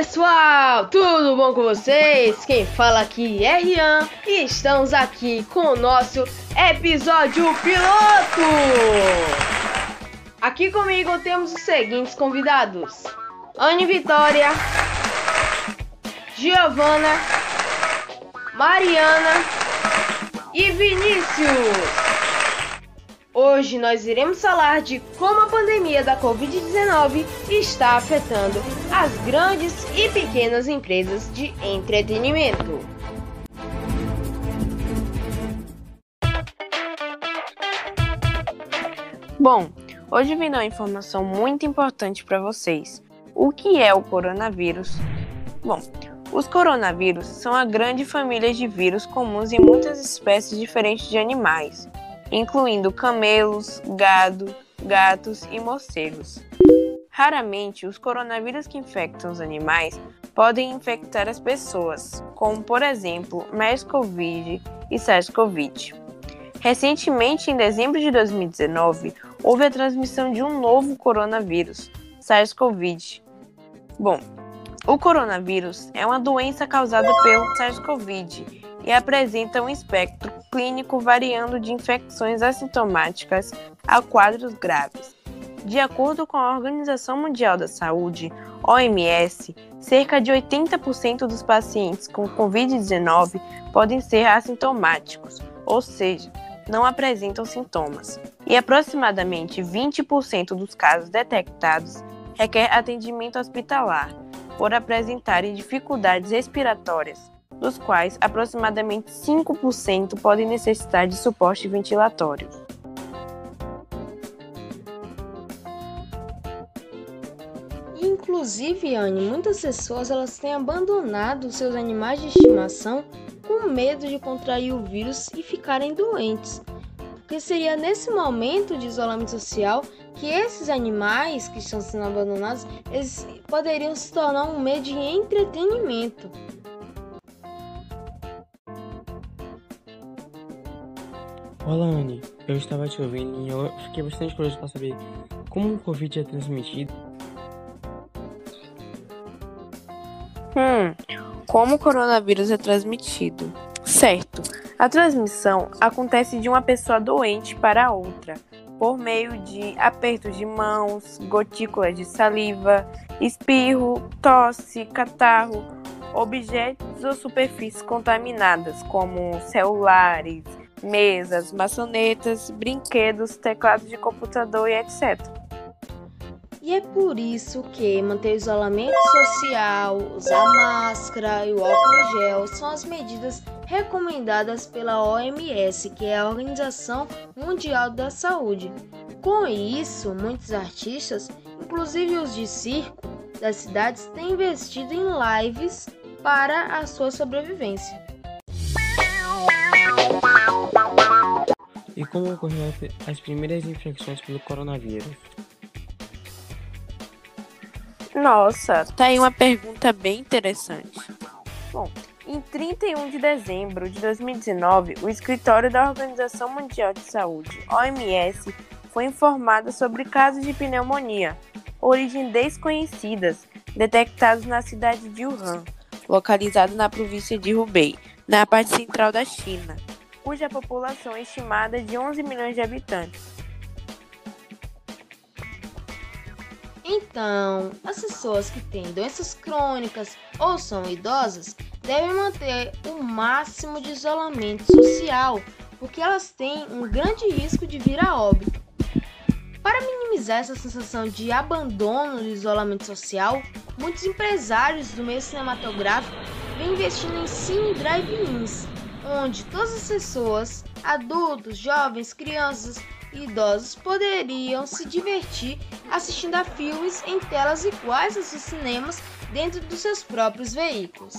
pessoal, tudo bom com vocês? Quem fala aqui é Rian e estamos aqui com o nosso episódio piloto. Aqui comigo temos os seguintes convidados: Anne Vitória, Giovana, Mariana e Vinícius. Hoje nós iremos falar de como a pandemia da Covid-19 está afetando as grandes e pequenas empresas de entretenimento. Bom, hoje dar uma informação muito importante para vocês. O que é o coronavírus? Bom, os coronavírus são a grande família de vírus comuns em muitas espécies diferentes de animais incluindo camelos, gado, gatos e morcegos. Raramente, os coronavírus que infectam os animais podem infectar as pessoas, como por exemplo MERS-CoV e SARS-CoV. Recentemente, em dezembro de 2019, houve a transmissão de um novo coronavírus, SARS-CoV. Bom, o coronavírus é uma doença causada pelo SARS-CoV e apresenta um espectro clínico variando de infecções assintomáticas a quadros graves. De acordo com a Organização Mundial da Saúde, OMS, cerca de 80% dos pacientes com Covid-19 podem ser assintomáticos, ou seja, não apresentam sintomas, e aproximadamente 20% dos casos detectados requer atendimento hospitalar por apresentarem dificuldades respiratórias, dos quais aproximadamente 5% podem necessitar de suporte ventilatório. Inclusive, Anne, muitas pessoas elas têm abandonado seus animais de estimação com medo de contrair o vírus e ficarem doentes. Porque seria nesse momento de isolamento social que esses animais que estão sendo abandonados, eles poderiam se tornar um meio de entretenimento. Olá, Anne. Eu estava te ouvindo e eu fiquei bastante curioso para saber como o Covid é transmitido. Hum, como o coronavírus é transmitido? Certo. A transmissão acontece de uma pessoa doente para outra, por meio de apertos de mãos, gotículas de saliva, espirro, tosse, catarro, objetos ou superfícies contaminadas, como celulares, mesas, maçanetas, brinquedos, teclados de computador e etc. E é por isso que manter o isolamento social, usar máscara e o álcool gel são as medidas recomendadas pela OMS, que é a Organização Mundial da Saúde. Com isso, muitos artistas, inclusive os de circo das cidades, têm investido em lives para a sua sobrevivência. E como ocorreram as primeiras infecções pelo coronavírus? Nossa, tá aí uma pergunta bem interessante. Bom, em 31 de dezembro de 2019, o escritório da Organização Mundial de Saúde, OMS, foi informado sobre casos de pneumonia, origem desconhecidas, detectados na cidade de Wuhan, localizado na província de Hubei, na parte central da China cuja população é estimada de 11 milhões de habitantes. Então, as pessoas que têm doenças crônicas ou são idosas devem manter o máximo de isolamento social, porque elas têm um grande risco de vir a óbito. Para minimizar essa sensação de abandono do isolamento social, muitos empresários do meio cinematográfico vêm investindo em cine drive-ins, onde todas as pessoas, adultos, jovens, crianças e idosos poderiam se divertir assistindo a filmes em telas iguais aos cinemas dentro dos seus próprios veículos.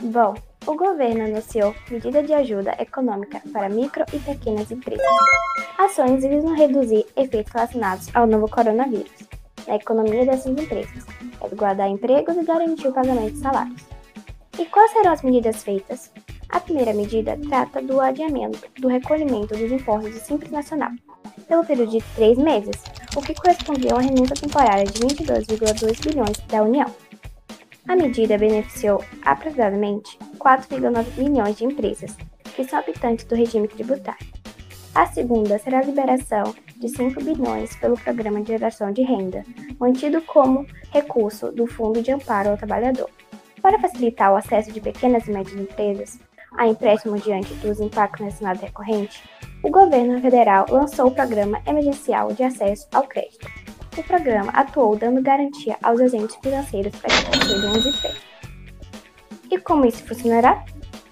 Bom, o governo anunciou medida de ajuda econômica para micro e pequenas empresas. Ações visam reduzir efeitos relacionados ao novo coronavírus na economia dessas empresas, é guardar empregos e garantir o pagamento de salários. E quais serão as medidas feitas? A primeira medida trata do adiamento do recolhimento dos impostos do Simples Nacional, pelo período de três meses, o que correspondia a uma renúncia temporária de 22,2 bilhões da União. A medida beneficiou aproximadamente 4,9 milhões de empresas, que são habitantes do regime tributário. A segunda será a liberação de 5 bilhões pelo Programa de Geração de Renda, mantido como recurso do Fundo de Amparo ao Trabalhador. Para facilitar o acesso de pequenas e médias empresas a empréstimos diante dos impactos relacionados recorrentes, o governo federal lançou o Programa Emergencial de Acesso ao Crédito. O programa atuou dando garantia aos agentes financeiros para que concedam os empréstimos. E como isso funcionará?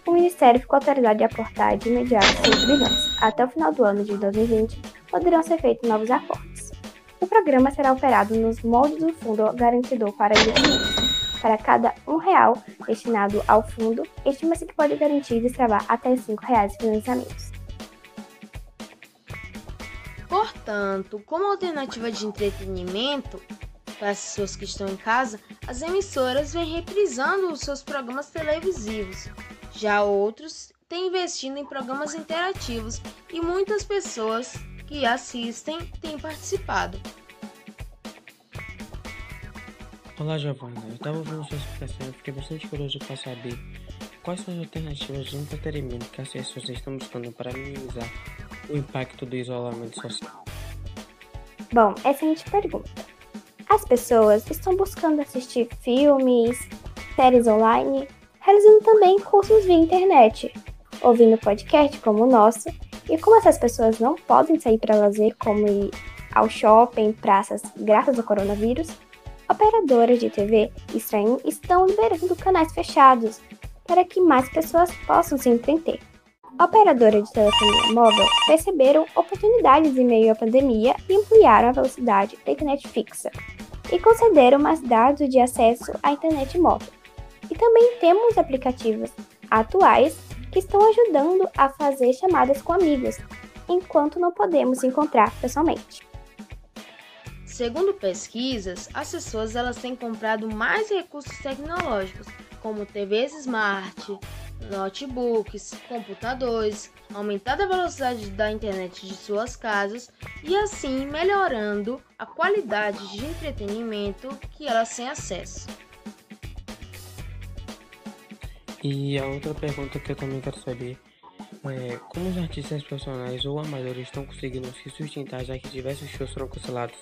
O Ministério ficou autorizado de aportar de imediato 5 bilhões. Até o final do ano de 2020, poderão ser feitos novos aportes. O programa será operado nos moldes do Fundo Garantidor para Investimentos. Para cada um real destinado ao fundo, estima-se que pode garantir e destravar até 5 reais de financiamentos. Portanto, como alternativa de entretenimento para as pessoas que estão em casa, as emissoras vêm reprisando os seus programas televisivos. Já outros têm investido em programas interativos e muitas pessoas que assistem têm participado. Olá, Giovana. Eu estava ouvindo sua explicação e fiquei bastante curioso para saber quais são as alternativas de entretenimento que as pessoas estão buscando para minimizar o impacto do isolamento social? Bom, excelente pergunta. As pessoas estão buscando assistir filmes, séries online, realizando também cursos via internet, ouvindo podcast como o nosso, e como essas pessoas não podem sair para lazer, como ir ao shopping, praças, graças ao coronavírus, operadoras de TV streaming estão liberando canais fechados para que mais pessoas possam se entreter operadoras de telefonia móvel perceberam oportunidades em meio à pandemia e ampliaram a velocidade da internet fixa e concederam mais dados de acesso à internet móvel. E também temos aplicativos atuais que estão ajudando a fazer chamadas com amigos, enquanto não podemos encontrar pessoalmente. Segundo pesquisas, as pessoas elas têm comprado mais recursos tecnológicos, como TVs smart, notebooks, computadores, aumentando a velocidade da internet de suas casas e assim melhorando a qualidade de entretenimento que elas têm acesso. E a outra pergunta que eu também quero saber é como os artistas profissionais ou amadores estão conseguindo se sustentar já que diversos shows foram cancelados?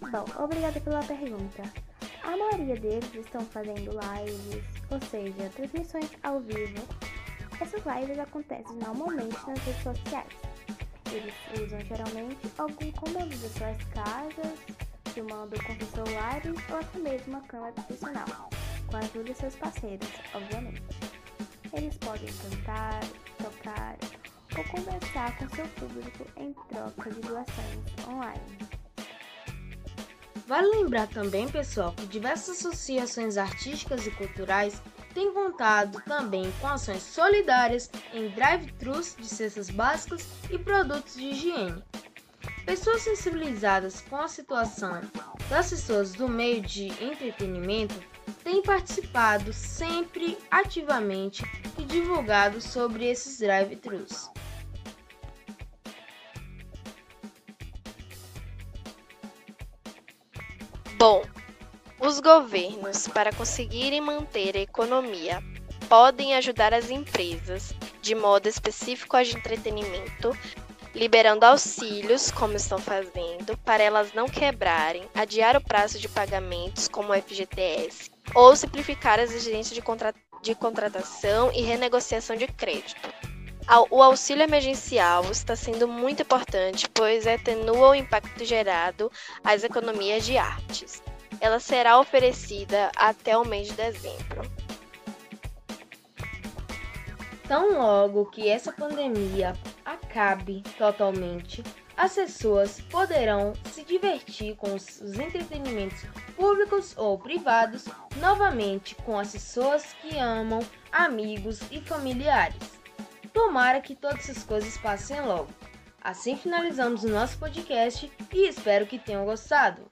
Bom, obrigada pela pergunta. A maioria deles estão fazendo lives, ou seja, transmissões ao vivo. Essas lives acontecem normalmente nas redes sociais. Eles usam geralmente algum comando das suas casas, filmando com celulares ou até mesmo uma câmera profissional, com a ajuda de seus parceiros, obviamente. Eles podem cantar, tocar ou conversar com seu público em troca de doações online. Vale lembrar também, pessoal, que diversas associações artísticas e culturais têm contado também com ações solidárias em drive-thrus de cestas básicas e produtos de higiene. Pessoas sensibilizadas com a situação das pessoas do meio de entretenimento têm participado sempre ativamente e divulgado sobre esses drive-thrus. Bom, os governos, para conseguirem manter a economia, podem ajudar as empresas, de modo específico as de entretenimento, liberando auxílios, como estão fazendo, para elas não quebrarem, adiar o prazo de pagamentos, como o FGTS, ou simplificar as exigências de, contra de contratação e renegociação de crédito. O auxílio emergencial está sendo muito importante, pois atenua o impacto gerado às economias de artes. Ela será oferecida até o mês de dezembro. Tão logo que essa pandemia acabe totalmente, as pessoas poderão se divertir com os entretenimentos públicos ou privados novamente com as pessoas que amam, amigos e familiares. Tomara que todas essas coisas passem logo. Assim finalizamos o nosso podcast e espero que tenham gostado.